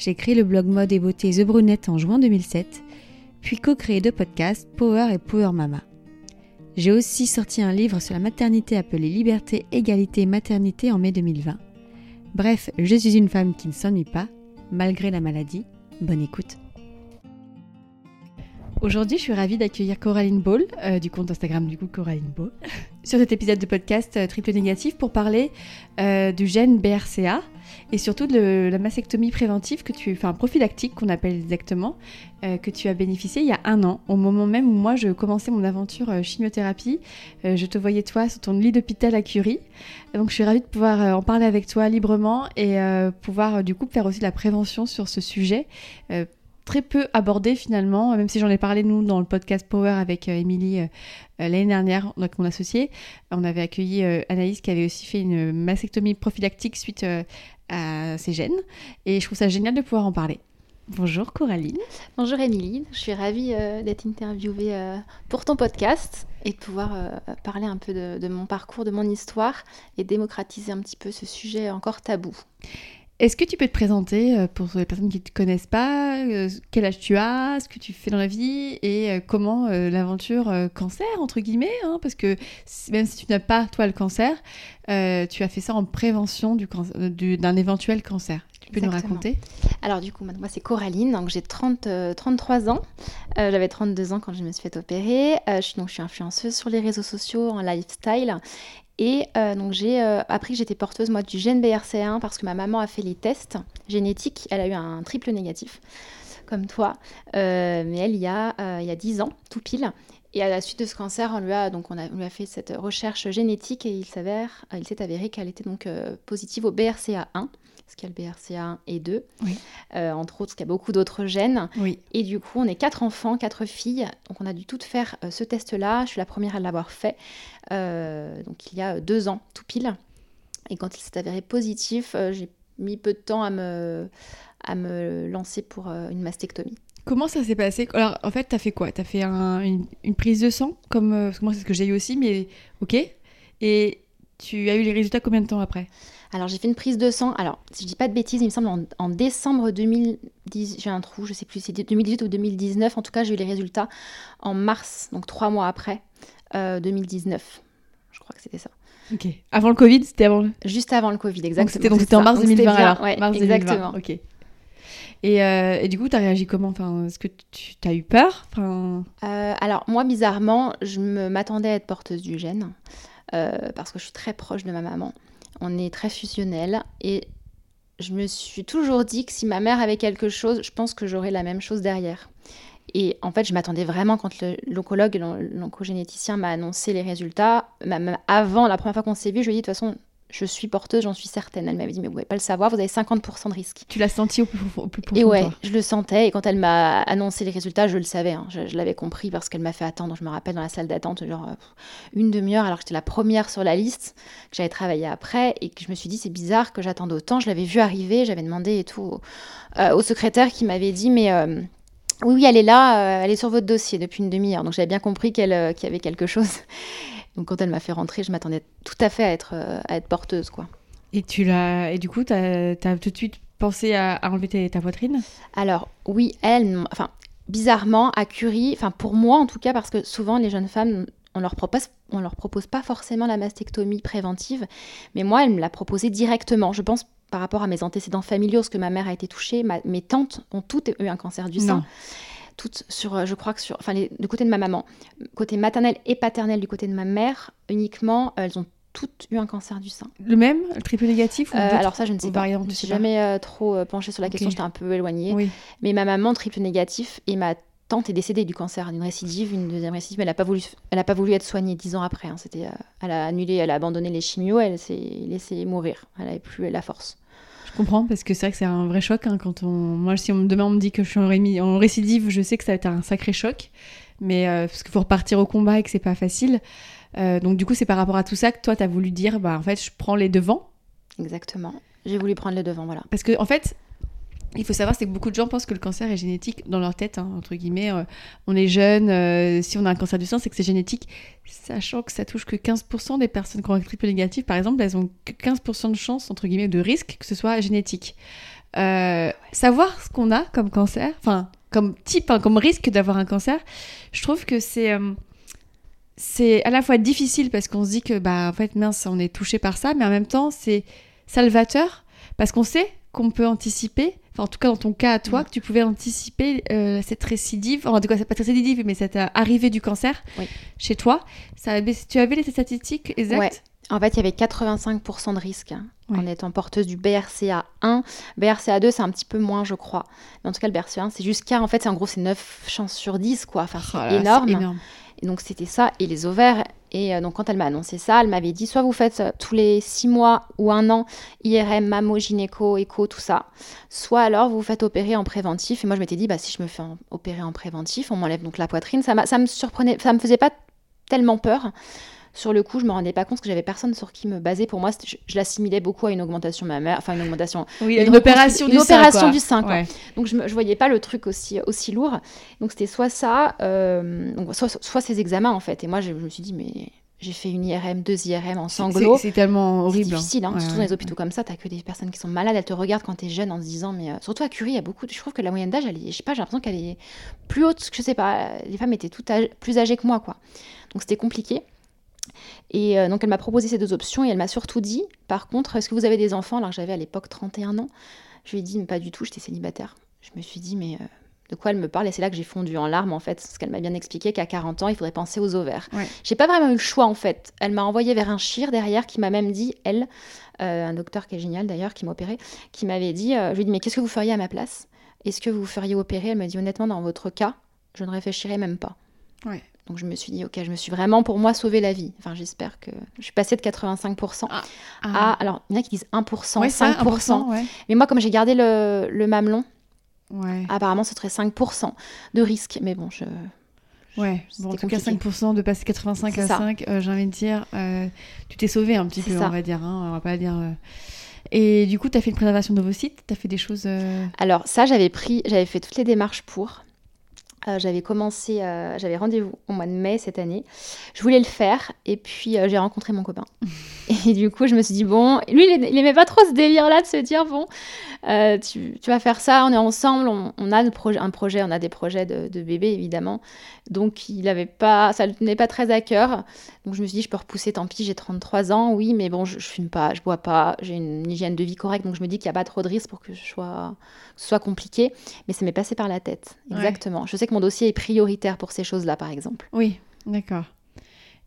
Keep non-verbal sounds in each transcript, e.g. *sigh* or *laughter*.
j'ai créé le blog mode et beauté The Brunette en juin 2007, puis co-créé deux podcasts Power et Power Mama. J'ai aussi sorti un livre sur la maternité appelé Liberté, Égalité, Maternité en mai 2020. Bref, je suis une femme qui ne s'ennuie pas, malgré la maladie. Bonne écoute. Aujourd'hui, je suis ravie d'accueillir Coraline Ball, euh, du compte Instagram du coup Coraline Ball, *laughs* sur cet épisode de podcast euh, Triple Négatif pour parler euh, du gène BRCA et surtout de la mastectomie préventive que tu, enfin prophylactique qu'on appelle exactement, que tu as bénéficié il y a un an, au moment même où moi je commençais mon aventure chimiothérapie. je te voyais toi sur ton lit d'hôpital à Curie, donc je suis ravie de pouvoir en parler avec toi librement et pouvoir du coup faire aussi la prévention sur ce sujet très peu abordé finalement, même si j'en ai parlé nous dans le podcast Power avec euh, Émilie euh, euh, l'année dernière, donc mon associé. On avait accueilli Anaïs qui avait aussi fait une mastectomie prophylactique suite à ses gènes. Et je trouve ça génial de pouvoir en parler. Bonjour Coraline. Bonjour Émilie, je suis ravie d'être interviewée pour ton podcast et de pouvoir parler un peu de, de, mon parcours, de mon histoire et démocratiser un petit peu ce sujet encore tabou. Est-ce que tu peux te présenter euh, pour les personnes qui ne te connaissent pas euh, Quel âge tu as Ce que tu fais dans la vie Et euh, comment l'aventure cancer, entre guillemets hein, Parce que même si tu n'as pas, toi, le cancer, tu as fait ça en prévention d'un éventuel cancer. Tu peux nous raconter? Alors du coup, moi c'est Coraline, donc j'ai 33 ans. J'avais 32 ans quand je me suis fait opérer. je, suis, donc, je suis influenceuse sur les réseaux sociaux, en lifestyle. Et euh, donc j'ai euh, appris que j'étais porteuse du gène BRCA1 parce que ma maman a fait les tests génétiques. Elle a eu un triple négatif, comme toi. Euh, mais elle, il y, a, y a 10 ans, tout pile. Et à la suite de ce cancer, on lui a, donc on, lui a fait cette recherche génétique et il s'avère, il s'est avéré qu'elle était donc positive au BRCA1 parce qu'il y a le BRCA1 et 2, euh, entre autres, parce qu'il y a beaucoup d'autres gènes. Et du coup, on est quatre enfants, quatre filles, donc on a dû toutes faire euh, ce test-là. Je suis la première à l'avoir fait, euh, donc il y a deux ans, tout pile. Et quand il s'est avéré positif, j'ai mis peu de temps à me, à me lancer pour une mastectomie. Comment ça s'est passé? Alors, en fait, tu as fait quoi? Tu as fait une, une, prise de sang, comme parce que moi, c'est ce que j'ai eu aussi, mais ok. Et tu as eu les résultats combien de temps après? Alors j'ai fait une prise de sang, alors si je dis pas de bêtises, il me semble en, décembre 2010, j'ai un trou, je sais plus si c'était 2018 ou 2019, en tout cas j'ai eu les résultats en mars, donc trois mois après, 2019. Euh, je crois que c'était ça. Ok. Avant le Covid, c'était avant le... Juste avant le Covid, exactement. Donc c'était en mars 2020 alors ouais, exactement. Ok. Et, euh, et, du coup, tu as réagi comment? Enfin, Est-ce que tu as eu peur? Enfin... Euh, alors, moi, bizarrement, je m'attendais à être porteuse du gène parce que je suis très proche de ma maman on est très fusionnel et je me suis toujours dit que si ma mère avait quelque chose, je pense que j'aurais la même chose derrière. Et en fait, je m'attendais vraiment quand l'oncologue, l'oncogénéticien m'a annoncé les résultats, même avant la première fois qu'on s'est vu, je lui ai dit de toute façon, je suis porteuse, j'en suis certaine. Elle m'avait dit, mais vous ne pouvez pas le savoir, vous avez 50% de risque. Tu l'as senti au plus, au plus profond Et ouais, je le sentais. Et quand elle m'a annoncé les résultats, je le savais. Hein. je, l'avais compris parce qu'elle m'a fait attendre. Je me rappelle dans la salle d'attente, genre euh, une demi-heure, alors que j'étais la première sur la liste, que j'avais travaillé après. Et que je me suis dit, c'est bizarre que j'attende autant. Je l'avais vu arriver, j'avais demandé et tout euh, au secrétaire qui m'avait dit, mais. Euh, oui, oui, elle est là, elle est sur votre dossier depuis une demi-heure. Donc j'avais bien compris qu'elle qu'il y avait quelque chose. Donc quand elle m'a fait rentrer, je m'attendais tout à fait à être, à être porteuse, quoi. Et tu l'as et du coup, tu as, tout de suite pensé à, enlever ta, poitrine? Alors oui, elle, enfin bizarrement à Curie, enfin pour moi en tout cas, parce que souvent les jeunes femmes, on leur propose on leur propose pas forcément la mastectomie préventive, mais moi elle me l'a proposé directement. Je pense par rapport à mes antécédents familiaux, parce que ma mère a été touchée, mes tantes ont toutes eu un cancer du sein. Toutes sur, je crois que sur, enfin, du côté de ma maman, côté maternel et paternel du côté de ma mère, uniquement, elles ont toutes eu un cancer du sein. Le même, le triple négatif ou euh, Alors ça, je ne sais pas. Je ne suis jamais euh, trop euh, penchée sur la question, j'étais un peu éloignée. Mais ma maman, triple négatif, et ma tante est décédée du cancer, d'une récidive, une deuxième récidive, mais elle n'a pas, voulu, elle pas voulu être soignée dix ans après. Hein. C'était, elle a annulé, elle a abandonné les chimios, elle s'est laissée mourir. Elle n'avait plus la force. Je comprends parce que c'est vrai que c'est un vrai choc hein, quand on. Moi, si on, demain on me dit que je suis en, rémi... en récidive, je sais que ça va être un sacré choc. Mais euh, parce qu'il faut repartir au combat et que c'est pas facile. Euh, donc du coup, c'est par rapport à tout ça que toi, tu as voulu dire, bah en fait, je prends les devants. Exactement. J'ai voulu prendre les devants, voilà. Parce que en fait, il faut savoir, c'est que beaucoup de gens pensent que le cancer est génétique dans leur tête, hein, entre guillemets. Euh, on est jeune, euh, si on a un cancer du sein, c'est que c'est génétique, sachant que ça touche que 15% des personnes qui ont un triple négatif, par exemple, elles ont que 15% de chance, entre guillemets, de risque que ce soit génétique. Euh, savoir ce qu'on a comme cancer, enfin, comme type, hein, comme risque d'avoir un cancer, je trouve que c'est c'est à la fois difficile parce qu'on se dit que, bah, en fait, mince, on est touché par ça, mais en même temps, c'est salvateur parce qu'on sait qu'on peut anticiper en tout cas dans ton cas à toi, mm. que tu pouvais anticiper euh, cette récidive, enfin, en tout cas, c'est pas récidive, mais cette euh, arrivée du cancer chez toi. Ça, tu avais les statistiques exactes? En fait, il y avait 85% de risque hein, en étant porteuse du BRCA1. BRCA2, c'est un petit peu moins, je crois. Mais en tout cas, le BRCA1, c'est jusqu'à, en fait, en gros, c'est 9 chances sur 10, quoi. Enfin, c'est oh énorme. énorme. Donc c'était ça, et les ovaires. Et euh, donc quand elle m'a annoncé ça, elle m'avait dit soit vous faites euh, tous les six mois ou un an IRM, mammo, gynéco, écho, tout ça, soit alors vous vous faites opérer en préventif. Et moi je m'étais dit, bah, si je me fais opérer en préventif, on m'enlève donc la poitrine. Ça, ça me surprenait, ça me faisait pas tellement peur. Sur le coup, je me rendais pas compte que j'avais personne sur qui me baser. Pour moi, je, l'assimilais beaucoup à une augmentation mammaire, enfin une augmentation, oui, une, opération, du, opération du sein. Donc je, ne voyais pas le truc aussi aussi lourd. Donc c'était soit ça, euh, soit, ces examens en fait. Et moi, je, me suis dit mais j'ai fait une IRM, deux IRM en sanglots. C'est tellement horrible. C'est difficile, hein. surtout dans les hôpitaux comme ça, tu n'as que des personnes qui sont malades, elles te regardent quand tu es jeune en se disant, mais euh, surtout à Curie, il y a beaucoup, je trouve que la moyenne d'âge, je sais pas, j'ai l'impression qu'elle est plus haute, je sais pas, les femmes étaient toutes plus âgées que moi, quoi. Donc c'était compliqué. Et euh, donc elle m'a proposé ces deux options et elle m'a surtout dit, par contre, est-ce que vous avez des enfants? Alors j'avais à l'époque 31 ans. Je lui ai dit, mais pas du tout, j'étais célibataire. Je me suis dit, mais euh, de quoi elle me parle? Et c'est là que j'ai fondu en larmes, en fait, parce qu'elle m'a bien expliqué qu'à 40 ans, il faudrait penser aux ovaires. J'ai pas vraiment eu le choix, en fait. Elle m'a envoyé vers un chir derrière qui m'a même dit, elle, euh, un docteur qui est génial d'ailleurs, qui m'a opéré, qui m'avait dit, je lui ai dit, mais qu'est-ce que vous feriez à ma place? Est-ce que vous feriez opérer? Elle m'a dit, honnêtement, dans votre cas, je ne réfléchirais même pas. Ouais. Donc je me suis dit, ok, je me suis vraiment pour moi sauvé la vie. Enfin, j'espère que je suis passée de 85% ah. à. Alors, il y en a qui disent 1%, 5%. Mais moi, comme j'ai gardé le, le mamelon, apparemment, ce serait 5% de risque. Mais bon, je. Ouais, bon, en tout cas 5% de passer 85 à 5, euh, j'ai envie de dire, euh, tu t'es sauvé un petit peu, on va dire, hein, on va pas dire... Euh. Et du coup, tu as fait une préservation de vos sites, tu as fait des choses... Alors ça, j'avais pris, j'avais fait toutes les démarches pour, euh, j'avais commencé, euh, j'avais rendez-vous au mois de mai cette année. Je voulais le faire et puis euh, j'ai rencontré mon copain. *laughs* et du coup, je me suis dit, bon, lui, il, il aimait pas trop ce délire-là de se dire, bon, tu, tu, vas faire ça, on est ensemble, on, a un projet, on a des projets de, de bébé évidemment. Donc, il avait pas, ça ne tenait pas très à cœur. Donc, je me suis dit, je peux repousser, tant pis, j'ai 33 ans, oui, mais bon, je, je fume pas, je bois pas, j'ai une hygiène de vie correcte, donc je me dis qu'il n'y a pas trop de risques pour que, je sois, ce soit compliqué. Mais ça m'est passé par la tête, exactement. Je sais mon dossier est prioritaire pour ces choses-là, par exemple. Oui, d'accord.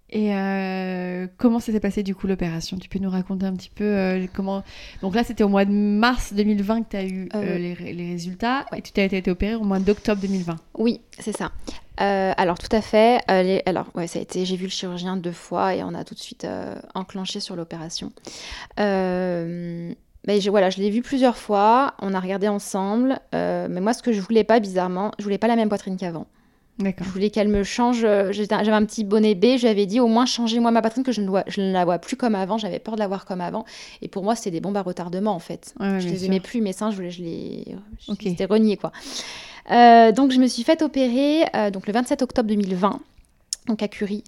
Et euh, comment ça s'est passé du coup l'opération? Tu peux nous raconter un petit peu euh, comment Donc là, c'était au mois de mars 2020 que tu as eu euh, les, résultats et tu t'as été opéré au mois d'octobre 2020. Oui, c'est ça. alors tout à fait. Alors ouais, ça a été. J'ai vu le chirurgien deux fois et on a tout de suite enclenché sur l'opération. Mais je, voilà, je l'ai vu plusieurs fois, on a regardé ensemble, mais moi ce que je voulais pas bizarrement, je voulais pas la même poitrine qu'avant. Je voulais qu'elle me change. Euh, j'avais un petit bonnet B, j'avais dit au moins changez-moi ma poitrine que je ne, je ne la vois plus comme avant. J'avais peur de la voir comme avant. Et pour moi, c'était des bombes à retardement en fait. je les aimais plus, mes seins, je, je les. Okay. C'était renié quoi. Euh, donc je me suis fait opérer donc le 27 octobre 2020, donc à Curie.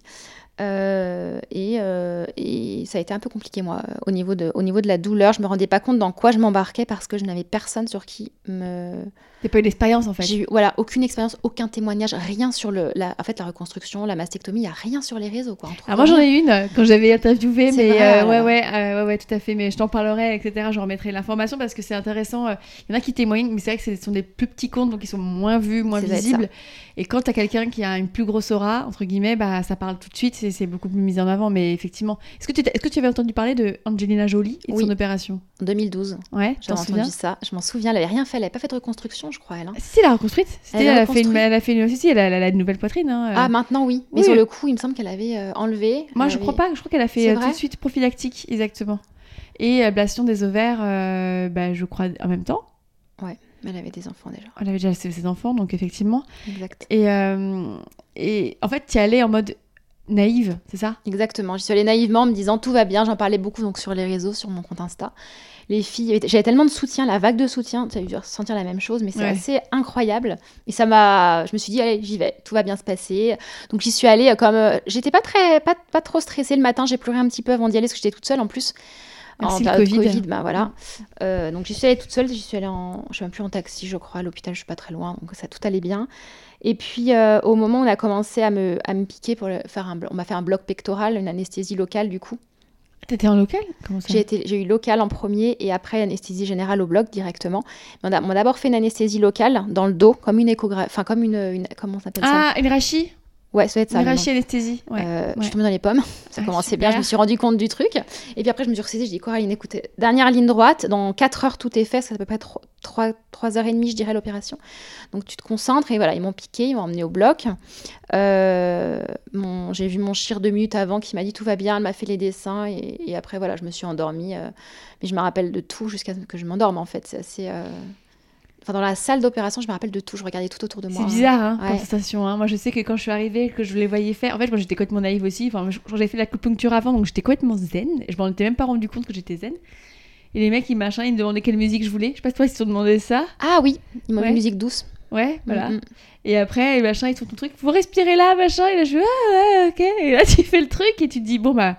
Euh, et, euh, et, ça a été un peu compliqué, moi, au niveau, de, au niveau de la douleur. Je me rendais pas compte dans quoi je m'embarquais parce que je n'avais personne sur qui me. T'as pas eu d'expérience en fait J'ai eu voilà, aucune expérience, aucun témoignage, rien sur le, la, en fait, la reconstruction, la mastectomie, il n'y a rien sur les réseaux. Quoi, ah, moi j'en ai une quand j'avais interviewé, mais euh, ouais, ouais, ouais, ouais, tout à fait. Mais je t'en parlerai, etc. Je remettrai l'information parce que c'est intéressant. Il y en a qui témoignent, mais c'est vrai que ce sont des plus petits comptes, donc ils sont moins vus, moins visibles. Et quand tu as quelqu'un qui a une plus grosse aura, entre guillemets, bah, ça parle tout de suite, c'est beaucoup plus mis en avant. Mais effectivement, est-ce que, tu est-ce que tu avais entendu parler de Angelina Jolie et de son opération? En 2012. Ouais, j'ai entendu ça. Je m'en souviens. Elle n'avait rien fait. Elle n'avait pas fait de reconstruction, je crois, elle. Hein. Si, elle a reconstruite. Elle, a fait une, elle a fait une... Si, elle a, elle a une nouvelle poitrine. Hein, euh. Ah, maintenant, oui. Mais sur le coup, il me semble qu'elle avait euh, enlevé. Moi, je crois pas. Je crois qu'elle a fait euh, tout de suite prophylactique, exactement. et ablation des ovaires, euh, bah, je crois, en même temps. Ouais, mais elle avait des enfants déjà. Elle avait déjà ses, ses enfants, donc effectivement. Exact. Et, euh, et en fait, tu y allais en mode naïve, c'est ça? Exactement. J'y suis allée naïvement en me disant tout va bien. J'en parlais beaucoup donc sur les réseaux, sur mon compte Insta. Les filles, j'avais tellement de soutien, la vague de soutien, tu as dû ressentir la même chose, mais c'est Ouais. assez incroyable. Et ça m'a, je me suis dit allez, j'y vais, tout va bien se passer. Donc j'y suis allée comme, euh, j'étais pas très, pas, pas trop stressée le matin. J'ai pleuré un petit peu avant d'y aller parce que j'étais toute seule en plus. Merci en le Covid. Covid, bah voilà. Euh, donc j'y suis allée toute seule, j'y suis allée en, je suis même plus en taxi, je crois, à l'hôpital, je suis pas très loin, donc ça tout allait bien. Et puis euh, au moment où on a commencé à me, à me piquer pour le- faire un, on m'a fait un bloc pectoral, une anesthésie locale du coup. T'étais en local? J'ai eu local en premier et après anesthésie générale au bloc directement. On a- on m'a d'abord fait une anesthésie locale dans le dos, comme une échographie, enfin comme une, une- comment on s'appelle ça? Ah, une rachie? Ouais, ça être ça. Une le nom. rachie anesthésie. Ouais. Euh, Je ouais. suis tombée dans les pommes, ça Ah, commençait bien, je me suis rendu compte du truc. Et puis après, je me suis ressaisie, je dis Coraline, écoutez, dernière ligne droite, dans 4 heures tout est fait, c'est à peu près 3, 3 heures et demie, je dirais, l'opération. Donc tu te concentres, et voilà, ils m'ont piqué, ils m'ont emmené au bloc. Euh, mon- J'ai vu mon chir deux minutes avant qui m'a dit tout va bien, elle m'a fait les dessins, et, et après, voilà, je me suis endormie. euh, mais je me rappelle de tout jusqu'à ce que je m'endorme, en fait, c'est assez. Enfin, dans la salle d'opération, je me rappelle de tout, je regardais tout autour de moi. C'est bizarre, hein, comme Ouais. sensation. hein. Moi, je sais que quand je suis arrivée, que je les voyais faire. En fait, moi, j'étais complètement naïve aussi. Enfin, j'avais fait l'acupuncture avant, donc j'étais complètement zen. Je m'en étais même pas rendu compte que j'étais zen. Et les mecs, ils machin, ils me demandaient quelle musique je voulais. Je sais pas si toi, ils se sont demandé ça. Ah oui, ils m'ont Ouais. une musique douce. Ouais, voilà. Mm, mm. Et après, les machins, ils font ton truc. Faut respirer là, machin. Et là, je fais, ah, ouais, ok. Et là, *laughs* tu fais le truc et tu te dis, bon, bah,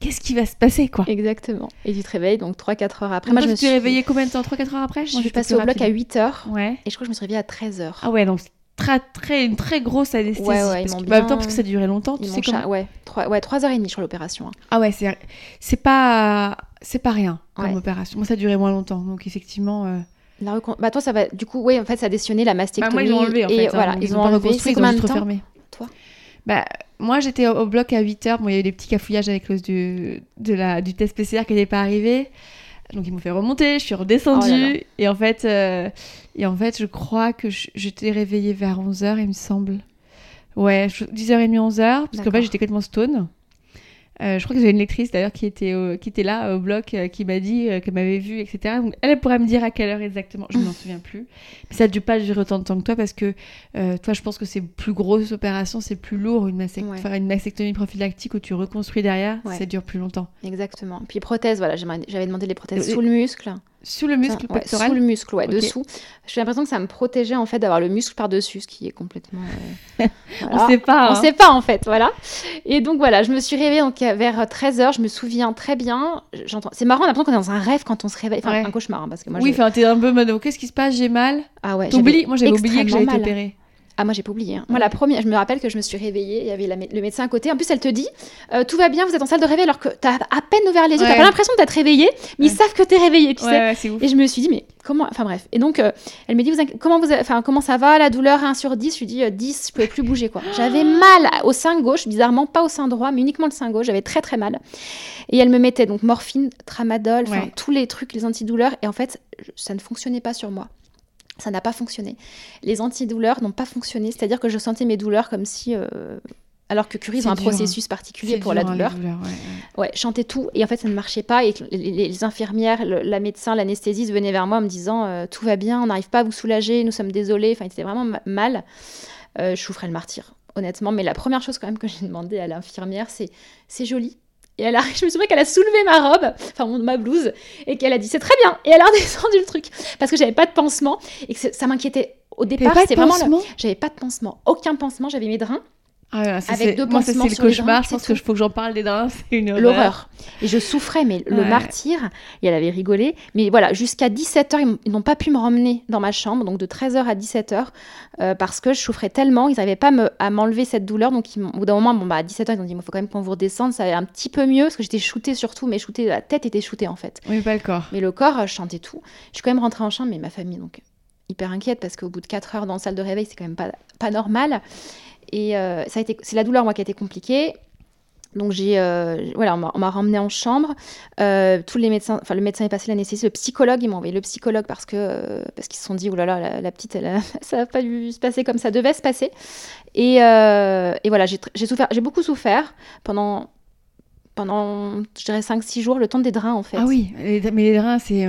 qu'est-ce qui va se passer, quoi? Exactement. Et tu te réveilles donc 3-4 heures après. Moi, je me suis réveillée combien de temps? 3-4 heures après? Je suis passée au bloc à rapide. 8 heures Ouais. et je crois que je me suis réveillée à 13 heures. Ah ouais, donc très, très, une très grosse anesthésie. Ouais, ouais, ils parce que- bah, en même bien- temps, parce que ça durait longtemps, tu Ils sais m'ont comment ouais, 3, ouais, 3 heures et demie sur l'opération. hein. Ah ouais, c'est c'est pas c'est pas rien comme Ouais. opération. Moi, ça a duré moins longtemps, donc effectivement. euh, La recon- Bah toi ça va du coup ouais en fait ça a décionné la Bah, mastectomie moi, ils ont enlevé en et fait. hein, voilà, donc ils, ont ont enlevé. reconstruit, ils ont de juste temps? refermé. toi? Bah, moi, j'étais au, au bloc à 8 heures. Bon, il y a eu des petits cafouillages avec cause du, de la, du test PCR qui n'était pas arrivé. Donc, ils m'ont fait remonter, je suis redescendue. Oh là là. Et, en fait, euh, et en fait, je crois que j'étais réveillée vers 11h, il me semble. Ouais, je- 10h30, 11h. Parce qu'en fait, j'étais complètement stone. Euh, je crois que j'ai une lectrice d'ailleurs qui était au- qui était là au bloc euh, qui m'a dit euh, qu'elle m'avait vue etc donc elle, pourrait me dire à quelle heure exactement je m'en *laughs* souviens plus mais ça a dû pas durer autant de temps que toi parce que euh, toi je pense que c'est plus grosse opération c'est plus lourd une, mastec- Ouais. faire une mastectomie prophylactique où tu reconstruis derrière Ouais. ça dure plus longtemps Exactement. Puis prothèse voilà, j'avais demandé des prothèses sous le muscle. Sous le muscle Ouais, pectoral sous le muscle, ouais, dessous. J'ai l'impression que ça me protégeait en fait d'avoir le muscle par-dessus, ce qui est complètement. euh, *laughs* voilà. on sait pas On hein. sait pas en fait, voilà. Et donc voilà, je me suis réveillée donc vers 13h, je me souviens très bien. J'entends c'est marrant, on a l'impression qu'on est dans un rêve quand on se réveille, enfin Ouais. un cauchemar hein, parce que moi oui enfin t'es un peu mode oh, qu'est-ce qui se passe j'ai mal? Ah ouais, t'oublies moi j'avais oublié que j'avais été opérée Ah moi j'ai pas oublié. hein. Moi la première, je me rappelle que je me suis réveillée, il y avait la le médecin à côté. En plus elle te dit euh, tout va bien, vous êtes en salle de réveil alors que t'as à peine ouvert les yeux, t'as Ouais. pas l'impression d'être réveillée, mais ils savent que t'es réveillée, tu ouais, sais. Et je me suis dit, mais comment. Enfin bref. Et donc, euh, elle me dit, vous comment, vous, enfin, comment ça va, la douleur 1 sur 10 Je lui dis euh, 10, je pouvais plus bouger quoi. J'avais *gasps* mal au sein gauche, bizarrement pas au sein droit, mais uniquement le sein gauche. J'avais très très mal. Et elle me mettait donc morphine, tramadol, tous les trucs, les antidouleurs. Et en fait, ça ne fonctionnait pas sur moi. Ça n'a pas fonctionné. Les antidouleurs n'ont pas fonctionné, c'est-à-dire que je sentais mes douleurs comme si. euh, alors que Curie, ils ont un hein. processus particulier pour dur, la hein, douleur. douleurs, ouais, ouais. Tout. Et en fait, ça ne marchait pas. Et les, infirmières, le- la médecin, l'anesthésiste venaient vers moi en me disant euh, Tout va bien, on n'arrive pas à vous soulager, nous sommes désolés. Enfin, c'était vraiment ma- mal. Euh, je souffrais le martyr, honnêtement. Mais la première chose, quand même, que j'ai demandé à l'infirmière, c'est C'est joli. Et elle a, *laughs* je me souviens qu'elle a soulevé ma robe, enfin ma blouse, et qu'elle a dit c'est très bien. Et elle a *laughs* redescendu le truc parce que j'avais pas de pansement et que c'est- ça m'inquiétait. Au départ, c'était vraiment j'avais pas de pansement, aucun pansement. J'avais mes drains, Ah ça, Avec deux moi, c'est le cauchemar. Je pense que tout. faut que j'en parle des drains. *laughs* C'est une horreur. l'horreur. Et je souffrais, mais le Ouais. martyr, et elle avait rigolé. Mais voilà, jusqu'à 17h, ils n'ont pas pu me ramener dans ma chambre, donc de 13h à 17h, euh, parce que je souffrais tellement, ils n'arrivaient pas me- à m'enlever cette douleur. Donc, ils au bout d'un moment, bon, bah, à 17h, ils ont dit il faut quand même qu'on vous redescende. Ça allait un petit peu mieux, parce que j'étais shootée surtout, mais shootée, la tête était shootée en fait. Oui, pas le corps. Mais le corps, euh, je chantais tout. Je suis quand même rentrée en chambre, mais ma famille, donc, hyper inquiète, parce qu'au bout de 4 heures dans la salle de réveil, c'est quand même pas, pas normal. Et euh, ça a été, c'est la douleur, moi, qui a été compliquée. Donc j'ai, euh, voilà, on m'a- on m'a ramenée en chambre. Euh, tous les médecins, enfin le médecin est passé l'anesthésie, le psychologue, ils m'ont envoyé le psychologue parce que euh, parce qu'ils se sont dit, oh là là, la, la petite, elle, a- *laughs* ça va pas dû se passer comme ça devait se passer. Et, et voilà, j'ai souffert, j'ai beaucoup souffert pendant pendant, je dirais, 5-6 jours, le temps des drains, en fait. Ah oui, les- mais les drains, c'est.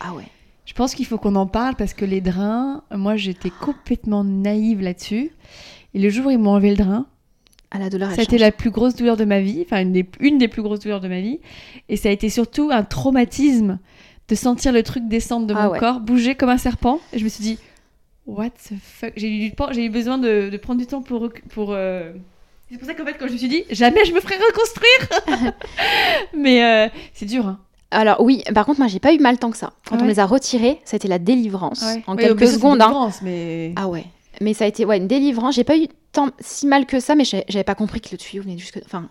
Ah ouais. Je pense qu'il faut qu'on en parle parce que les drains, moi j'étais complètement naïve là-dessus. Et le jour où ils m'ont enlevé le drain, À la douleur, ça a été la plus grosse douleur de ma vie, enfin une des, une des plus grosses douleurs de ma vie. Et ça a été surtout un traumatisme de sentir le truc descendre de Ah mon ouais. corps, bouger comme un serpent. Et je me suis dit, what the fuck? J'ai eu, besoin de, de prendre du temps pour. euh, C'est pour ça qu'en fait, quand je me suis dit, jamais je me ferai reconstruire *laughs* Mais euh, c'est dur, hein. Alors oui, par contre, moi, j'ai pas eu mal tant que ça. Quand Ah on les a retirés, ça a été la délivrance. Ouais. En quelques secondes, hein. mais... Ah ouais. Mais ça a été une délivrance. J'ai pas eu tant si mal que ça, mais j'avais pas compris que le tuyau venait jusque. Enfin,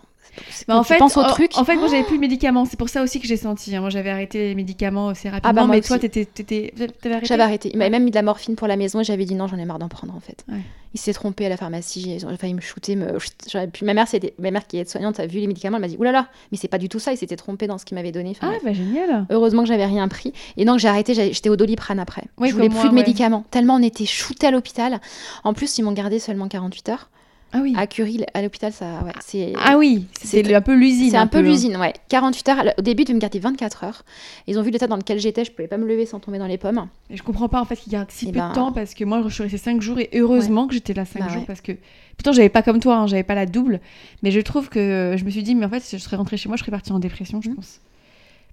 Bah, en fait, penses au en, truc. en fait, moi j'avais plus de médicaments. C'est pour ça aussi que j'ai senti. hein. Moi j'avais arrêté les médicaments assez rapidement. bah, moi mais toi, t'étais, t'étais, t'avais arrêté J'avais arrêté. Il m'avait même mis de la morphine pour la maison et j'avais dit non, j'en ai marre d'en prendre en fait. Ouais. Il s'est trompé à la pharmacie, j'ai j'ai failli me shooter. Me... j'aurais pu... ma, mère, c'était... ma mère qui est soignante a vu les médicaments, elle m'a dit oulala, mais c'est pas du tout ça, il s'était trompé dans ce qu'il m'avait donné. Enfin, Ah, bah génial. Heureusement que j'avais rien pris. Et donc j'ai arrêté, j'étais au doliprane après. Oui, je voulais plus de ouais. médicaments. Tellement on était shooté à l'hôpital. En plus, ils m'ont gardé seulement 48 heures. Ah oui. À Curie, à l'hôpital, ça, ouais, c'est. Ah oui, c'est- un peu l'usine. C'est un peu l'usine, ouais. 48 heures. Au début, ils devaient me garder 24 heures. Ils ont vu l'état dans lequel j'étais, je pouvais pas me lever sans tomber dans les pommes. Et je comprends pas en fait qu'ils gardent si Eh peu ben- de temps parce que moi je suis restée 5 jours et heureusement que j'étais là 5 Bah jours ouais. parce que pourtant j'avais pas comme toi, hein, j'avais pas la double, mais je trouve que je me suis dit mais en fait si je serais rentrée chez moi je serais partie en dépression je Mhm. pense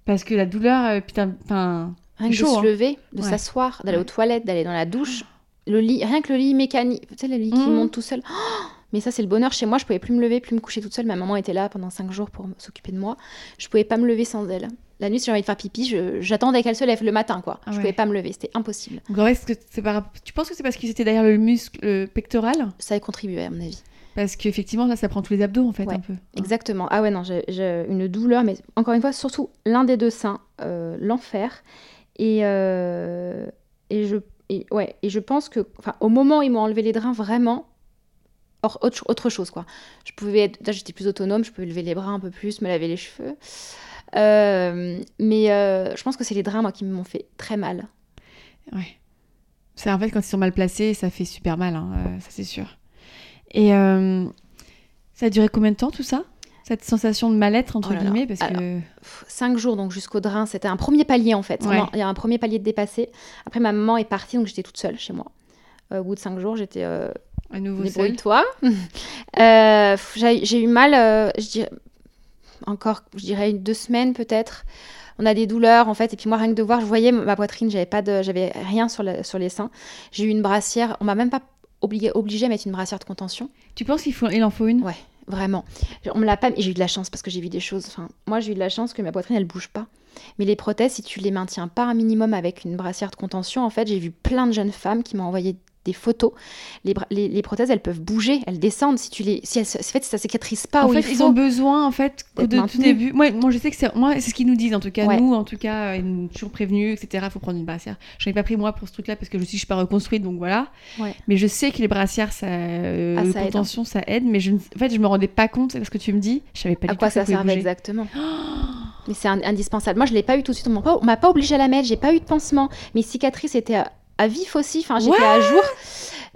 parce que la douleur euh, putain enfin Rien que chaud, de se hein. lever, de Ouais. s'asseoir, d'aller aux toilettes, d'aller dans la douche. Le lit, rien que le lit mécanique, tu sais, le lit qui Mhm. monte tout seul. Oh mais ça, c'est le bonheur chez moi. Je pouvais plus me lever, plus me coucher toute seule. Ma maman était là pendant 5 jours pour s'occuper de moi. Je pouvais pas me lever sans elle. La nuit, si j'avais envie de faire pipi, je- j'attendais qu'elle se lève le matin, quoi. Ah je ouais. pouvais pas me lever, c'était impossible. Donc, est-ce que c'est par... tu penses que c'est parce qu'ils étaient derrière le muscle pectoral? Ça a contribué, à mon avis. parce qu'effectivement là ça prend tous les abdos en fait Ouais. un peu Exactement. Ah ouais, non, j'ai j'ai une douleur, mais encore une fois, surtout l'un des deux seins, euh, l'enfer. Et, euh, et, je, et, ouais, et je pense que, au moment où ils m'ont enlevé les drains, vraiment, or- autre, autre chose, quoi. Je pouvais être, là, j'étais plus autonome, je pouvais lever les bras un peu plus, me laver les cheveux. Euh, mais euh, je pense que c'est les drains, moi, qui m'ont fait très mal. Ouais. C'est en fait quand ils sont mal placés, ça fait super mal, hein, euh, ça c'est sûr. Et ça a duré combien de temps tout ça? Cette sensation de mal-être entre Oh là là. guillemets parce Alors, que Cinq jours, donc jusqu'au drain, c'était un premier palier, en fait. Ouais. Il y a un premier palier de dépassé. Après, ma maman est partie, donc j'étais toute seule chez moi. Au bout de cinq jours, j'étais Débrouille-toi. *laughs* Euh, j'ai eu mal, euh, je dirais, encore, je dirais, une- deux semaines peut-être. On a des douleurs en fait, et puis moi rien que de voir, je voyais ma poitrine, j'avais pas de, j'avais rien sur, sur les seins. J'ai eu une brassière, on m'a même pas obligé, obligé à mettre une brassière de contention, Tu penses qu'il faut... il en faut une? Ouais. vraiment. On me l'a pas, j'ai eu de la chance parce que j'ai vu des choses. Enfin, moi j'ai eu de la chance que ma poitrine elle bouge pas. Mais les prothèses, si tu les maintiens pas un minimum avec une brassière de contention, en fait, j'ai vu plein de jeunes femmes qui m'ont envoyé des photos. Les, les, les prothèses, elles peuvent bouger, elles descendent. Si tu les, si elles, en fait, ça cicatrise pas En où fait, il ils ont besoin en fait de tout début. Moi, moi, je sais que c'est moi, c'est ce qu'ils nous disent en tout cas. Ouais. Nous, en tout cas, euh, ils nous ont toujours prévenu, etc. Faut prendre une brassière. Je n'ai pas pris moi pour ce truc-là parce que je suis je suis pas reconstruite, donc voilà. Ouais. Mais je sais que les brassières, ça, euh, Ah, le ça aide, contention, ça aide. Mais je, en fait, je me rendais pas compte. C'est parce que tu me dis, je savais pas à du quoi tout ça pouvait servait exactement. *gasps* Mais c'est indispensable. Moi, je l'ai pas eu tout de suite. On m'a pas, on m'a pas obligé à la mettre. J'ai pas eu de pansement. Mes cicatrices étaient à, vif aussi. Enfin, j'étais à jour.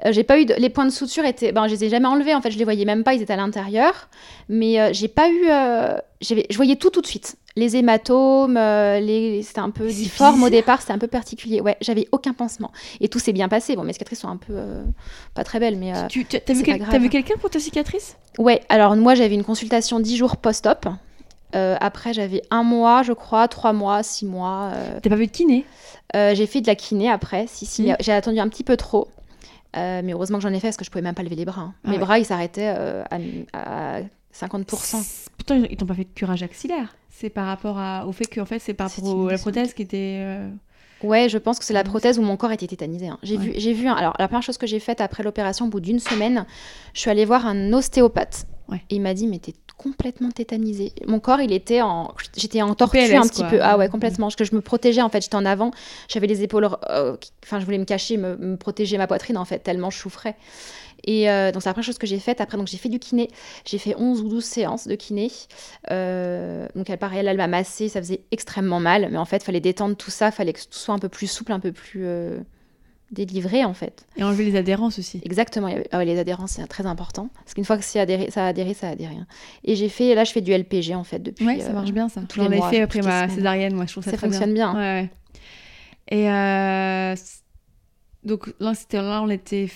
Euh, j'ai pas eu de- les points de suture étaient ben je les ai jamais enlevés en fait je les voyais même pas ils étaient à l'intérieur. Mais euh, j'ai pas eu euh, je voyais tout tout de suite. Les hématomes euh, les c'était un peu difforme au départ c'était un peu particulier. Ouais j'avais aucun pansement. Et tout s'est bien passé. Bon mes cicatrices sont un peu pas très belles mais Tu t'as vu, quel- t'as vu quelqu'un pour ta cicatrice? Ouais, alors moi j'avais une consultation 10 jours post-op. Euh, après j'avais un mois, je crois, trois mois, six mois. euh. T'as pas vu de kiné? Euh, j'ai fait de la kiné après, si, si, Mm. j'ai attendu un petit peu trop. Euh, mais heureusement que j'en ai fait parce que je pouvais même pas lever les bras. hein. Ah Mes ouais. bras ils s'arrêtaient à, à 50%. C'est- Pourtant, ils- t'ont pas fait de curage axillaire. C'est par rapport à- au fait que en fait, c'est par rapport à la prothèse qui était. Ouais, je pense que c'est la prothèse où mon corps était tétanisé. hein. J'ai Ouais. vu, j'ai vu. Alors la première chose que j'ai faite après l'opération, au bout d'une semaine, je suis allée voir un ostéopathe. Ouais. Et il m'a dit mais t'es complètement tétanisé. Mon corps, il était en, j'étais en tortue PLS, un petit quoi. peu. Ah ouais, complètement. Parce que je me protégeais en fait. J'étais en avant. J'avais les épaules. euh, qui- Enfin, je voulais me cacher, me, me protéger ma poitrine en fait, tellement je souffrais. Et euh, donc c'est la première chose que j'ai faite. Après, donc j'ai fait du kiné. J'ai fait 11 ou 12 séances de kiné. Euh, donc elle pareil, elle, elle m'a massé, ça faisait extrêmement mal. Mais en fait, il fallait détendre tout ça. Il fallait que tout soit un peu plus souple, un peu plus. Délivrer en fait. Et enlever les adhérences aussi. Exactement. ah ouais, les adhérences, c'est très important. Parce qu'une fois que c'est adhéré, ça a adhéré, ça a adhéré. hein. Et j'ai fait, là, je fais du LPG en fait depuis. Ouais, ça euh, marche bien ça. J'en ai fait après ma césarienne, moi je trouve ça, Ça très fonctionne bien. Ouais, ouais. Et euh, donc là, là, on était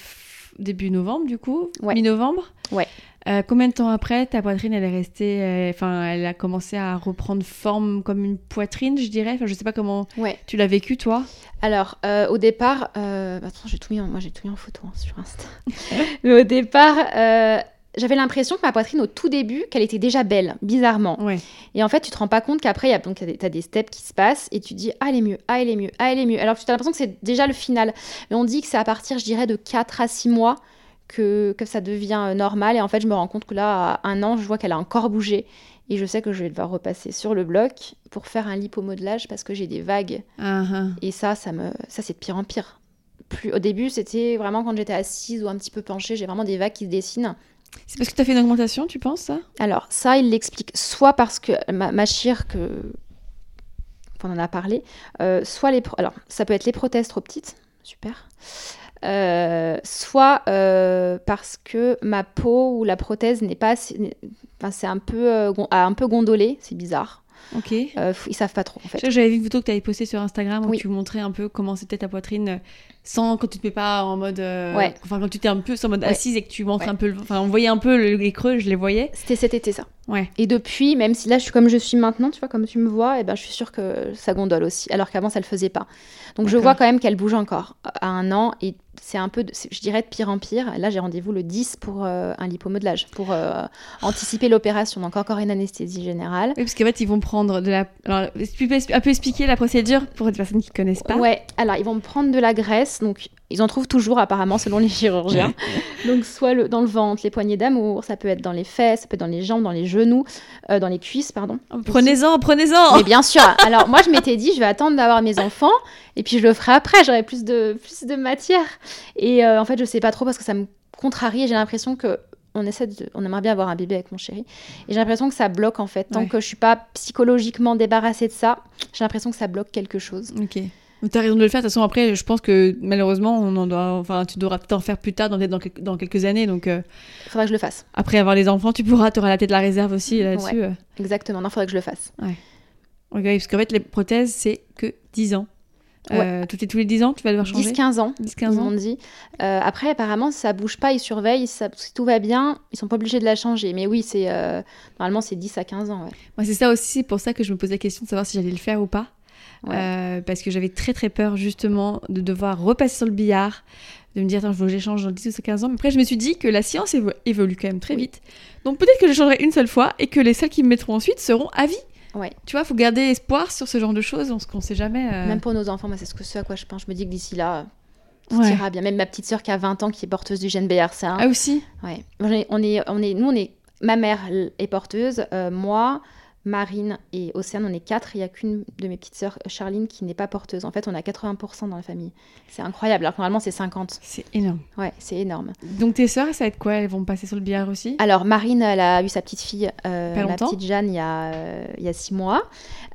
début novembre du coup, Ouais. mi-novembre. Ouais. Euh, combien de temps après ta poitrine elle est restée, euh, enfin elle a commencé à reprendre forme comme une poitrine, je dirais? Enfin, je sais pas comment Ouais. tu l'as vécu toi. Alors, euh, au départ, euh, attends, j'ai tout mis en, moi j'ai tout mis en photo hein, sur Insta. *laughs* Mais au départ, j'avais l'impression que ma poitrine, au tout début, qu'elle était déjà belle, bizarrement. Ouais. Et en fait, tu te rends pas compte qu'après, il y a donc tu as des steps qui se passent et tu dis ah elle est mieux, ah elle est mieux, ah elle est mieux. Alors que tu as l'impression que c'est déjà le final. Mais on dit que c'est à partir, je dirais, de 4 à 6 mois que, que ça devient euh, normal. Et en fait, je me rends compte que là, à un an, je vois qu'elle a encore bougé. Et je sais que je vais devoir repasser sur le bloc pour faire un lipomodelage parce que j'ai des vagues. Ah. Et ça, ça me, ça c'est de pire en pire. Plus, au début, c'était vraiment quand j'étais assise ou un petit peu penchée, j'ai vraiment des vagues qui se dessinent. C'est parce que tu as fait une augmentation, tu penses ça? Alors, ça, il l'explique soit parce que ma, ma chire, que on en a parlé, euh, soit les. pro- Alors, ça peut être les prothèses trop petites, super. Euh, soit euh, parce que ma peau ou la prothèse n'est pas Enfin, c'est un peu, euh, a un peu gondolé, c'est bizarre. Ok. Euh, ils savent pas trop, en fait. J'avais vu une photo que tu avais postée sur Instagram où Oui. tu montrais un peu comment c'était ta poitrine sans quand tu te mets pas en mode Ouais. enfin quand tu étais un peu en mode Ouais. assise et que tu montres Ouais. un peu enfin on voyait un peu le- les creux, je les voyais. C'était cet été, ça. Ouais. Et depuis, même si là je suis comme je suis maintenant, tu vois, comme tu me vois, et ben, je suis sûre que ça gondole aussi, alors qu'avant ça le faisait pas. Donc je vois quand même qu'elle bouge encore à un an et c'est un peu, de- je dirais de pire en pire. Là j'ai rendez-vous le 10 pour euh, un lipomodelage, pour euh, anticiper l'opération, donc encore une anesthésie générale. Oui, parce qu'en fait, ils vont prendre de la alors tu peux un peu expliquer la procédure pour les personnes qui connaissent pas. Ouais, alors ils vont me prendre de la graisse, donc ils en trouvent toujours apparemment selon les chirurgiens. *laughs* donc soit le, dans le ventre, les poignées d'amour, ça peut être dans les fesses, ça peut être dans les jambes, dans les genoux, euh, dans les cuisses, pardon. Prenez-en, prenez-en. Mais bien sûr. Alors moi, je m'étais dit, je vais attendre d'avoir mes enfants et puis je le ferai après. J'aurai plus de plus de matière. Et euh, en fait, je sais pas trop parce que ça me contrarie. et J'ai l'impression que on essaie de, on aimerait bien avoir un bébé avec mon chéri. Et j'ai l'impression que ça bloque en fait. Tant Ouais. que je suis pas psychologiquement débarrassée de ça, j'ai l'impression que ça bloque quelque chose. Ok. Tu as raison de le faire. De toute façon, après, je pense que malheureusement, on en doit, enfin, tu devras peut-être en faire plus tard, dans, dans, quel- dans quelques années. Donc, euh, Il faudra que je le fasse. après avoir les enfants, tu pourras, tu auras la tête de la réserve aussi là-dessus. euh. Exactement. Non, il faudrait que je le fasse. Ok, parce qu'en fait, les prothèses, c'est que 10 ans. Euh, tous, les, tous les 10 ans, tu vas devoir changer? 10-15 ans. 10-15 Ils ans. dit. Euh, après, apparemment, ça bouge pas, ils surveillent. Ça, si tout va bien, ils sont pas obligés de la changer. Mais oui, c'est euh, normalement c'est 10 à 15 ans. Ouais. Moi, c'est ça aussi, c'est pour ça que je me posais la question de savoir si j'allais le faire ou pas. Ouais. Euh, parce que j'avais très très peur justement de devoir repasser sur le billard, de me dire, attends, je veux que j'échange dans 10 ou 15 ans. Mais après, je me suis dit que la science évo- évolue quand même très Oui. vite. Donc peut-être que je changerai une seule fois et que les celles qui me mettront ensuite seront à vie. Ouais. Tu vois, faut garder espoir sur ce genre de choses, parce qu'on sait jamais. euh, Même pour nos enfants, moi, c'est ce, à quoi je pense. Je me dis que d'ici là, tout Ouais. ira bien. Même ma petite sœur qui a 20 ans, qui est porteuse du gène BRCA. Ah aussi ouais. On est, on est, on est, nous, on est. Ma mère est porteuse. euh, moi, Marine et Océane, on est quatre. Il n'y a qu'une de mes petites sœurs, Charline, qui n'est pas porteuse. En fait, on a 80% dans la famille. C'est incroyable. Alors que normalement, c'est 50. C'est énorme. Ouais, c'est énorme. Donc tes sœurs, ça va être quoi? Elles vont passer sur le billard aussi? Alors, Marine, elle a eu sa petite fille, euh, la petite Jeanne, il y a, euh, il y a six mois.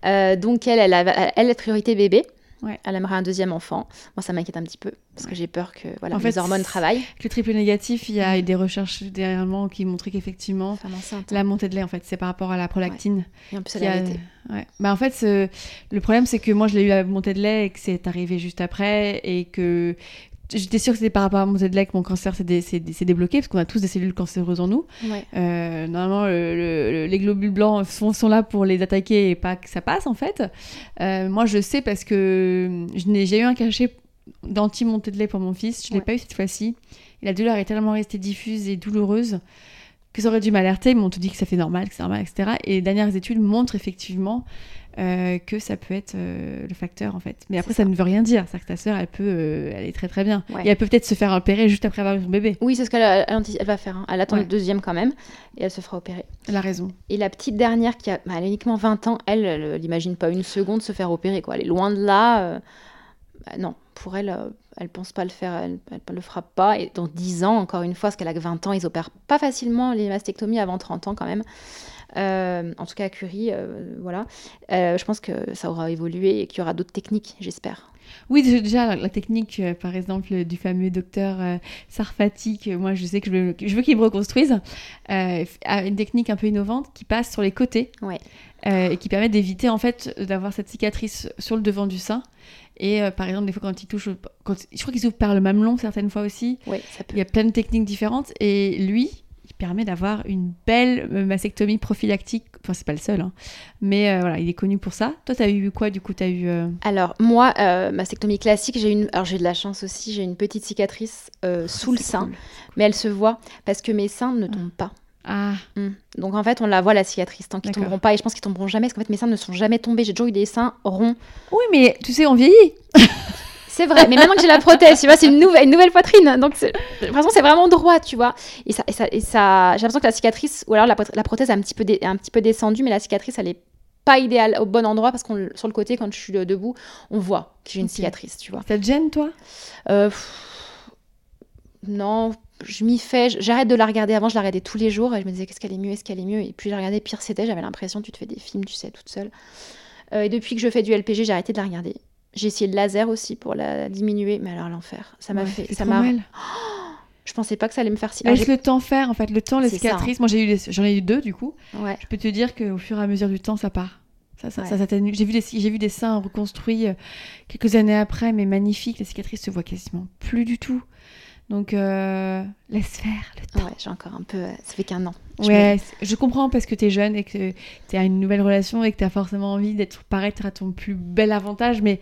Euh, donc, elle, elle, a, elle, est priorité bébé. Ouais. Elle aimerait un deuxième enfant. Moi, ça m'inquiète un petit peu parce que j'ai peur que voilà, En les fait, hormones travaillent. Le triple négatif, il y a eu des recherches dernièrement qui montraient qu'effectivement, la montée de lait, en fait, c'est par rapport à la prolactine. Et en plus, elle a. Ouais. Bah en fait, ce- le problème, c'est que moi, je l'ai eu à montée de lait et que c'est arrivé juste après et que j'étais sûre que c'était par rapport à lait que mon cancer s'est dé- s'est s'est débloqué parce qu'on a tous des cellules cancéreuses en nous. Ouais. Euh, normalement, le- le- le- les globules blancs sont, sont là pour les attaquer et pas que ça passe en fait. Euh, moi, je sais parce que j'ai eu un cachet d'anti-montée de lait pour mon fils. Je ne l'ai Ouais. pas eu cette fois-ci. Et la douleur est tellement restée diffuse et douloureuse que ça aurait dû m'alerter. Ils m'ont tout dit que ça fait normal, que c'est normal, etc. Et les dernières études montrent effectivement euh, que ça peut être euh, le facteur en fait. Mais après, ça. ne veut rien dire. C'est que ta sœur, elle peut, euh, elle est très très bien. Ouais. Et elle peut peut-être se faire opérer juste après avoir eu son bébé. Oui, c'est ce qu'elle elle, va faire. hein. Elle attend Ouais. le deuxième quand même et elle se fera opérer. Elle a raison. Et la petite dernière qui a, bah, elle a uniquement 20 ans, elle, elle, elle imagine pas une seconde se faire opérer. Quoi. Elle est loin de là. euh, bah, non, pour elle, euh, elle pense pas le faire, elle, elle le fera pas. Et dans 10 ans, encore une fois, parce qu'elle a que 20 ans, ils opèrent pas facilement les mastectomies avant 30 ans quand même. Euh, en tout cas, à Curie, euh, voilà. Euh, je pense que ça aura évolué et qu'il y aura d'autres techniques, j'espère. Oui, dé- déjà, la, technique, par exemple, du fameux docteur Sarfati, que moi, je sais que je veux, je veux qu'il me reconstruise, une technique un peu innovante qui passe sur les côtés Ouais. et qui permet d'éviter, en fait, d'avoir cette cicatrice sur le devant du sein. Et euh, par exemple, des fois, quand il touche, au- quand, je crois qu'ils ouvrent par le mamelon certaines fois aussi. Ouais, ça peut. Il y a plein de techniques différentes. Et lui, il permet d'avoir une belle euh, mastectomie prophylactique. Enfin, c'est pas le seul, hein. mais euh, voilà, il est connu pour ça. Toi, t'as eu quoi du coup? T'as eu. euh, Alors, moi, mastectomie classique, j'ai une. Alors, j'ai eu de la chance aussi, j'ai une petite cicatrice euh, sous le sein, cool. mais elle se voit parce que mes seins ne tombent pas. Ah, Mm. Donc, en fait, on la voit la cicatrice tant qu'ils tomberont pas, et je pense qu'ils tomberont jamais parce qu'en fait, mes seins ne sont jamais tombés. J'ai toujours eu des seins ronds. oui, mais tu sais, on vieillit. *laughs* C'est vrai, mais maintenant que j'ai la prothèse, tu vois, c'est une nouvelle, une nouvelle poitrine. Donc, c'est- j'ai l'impression c'est vraiment droit, tu vois. Et ça, et ça, et ça j'ai l'impression que la cicatrice, ou alors la, proth- la prothèse est un petit, peu dé- un petit peu descendue, mais la cicatrice, elle est pas idéale au bon endroit parce qu'on sur le côté, quand je suis euh, debout, on voit que j'ai une cicatrice, tu vois. Ça te gêne, toi? Euh, pff, non, je m'y fais. J'arrête de la regarder. Avant, je la regardais tous les jours et je me disais qu'est-ce qu'elle est mieux, est-ce qu'elle est mieux. Et puis, je la regardais, pire c'était. J'avais l'impression, tu te fais des films, tu sais, toute seule. Euh, et depuis que je fais du LPG, j'ai arrêté de la regarder. J'ai essayé le laser aussi pour la diminuer, mais alors l'enfer. Ça m'a Ouais, fait. Ça m'a. mal. *gasps* Je pensais pas que ça allait me faire si. Alors, Laisse le temps faire, en fait. Le temps, les ça. cicatrices. Moi, j'ai eu des- j'en ai eu deux, du coup. Ouais. Je peux te dire qu'au fur et à mesure du temps, ça part. Ça, ça, Ouais. ça s'atténue. J'ai vu, des, j'ai vu des seins reconstruits euh, quelques années après, mais magnifiques. Les cicatrices se voient quasiment plus du tout. Donc, euh, laisse faire le temps. Ouais, j'ai encore un peu. euh, Ça fait qu'un an. Je Ouais, je comprends parce que t'es jeune et que t'as une nouvelle relation et que t'as forcément envie d'être paraître à ton plus bel avantage, mais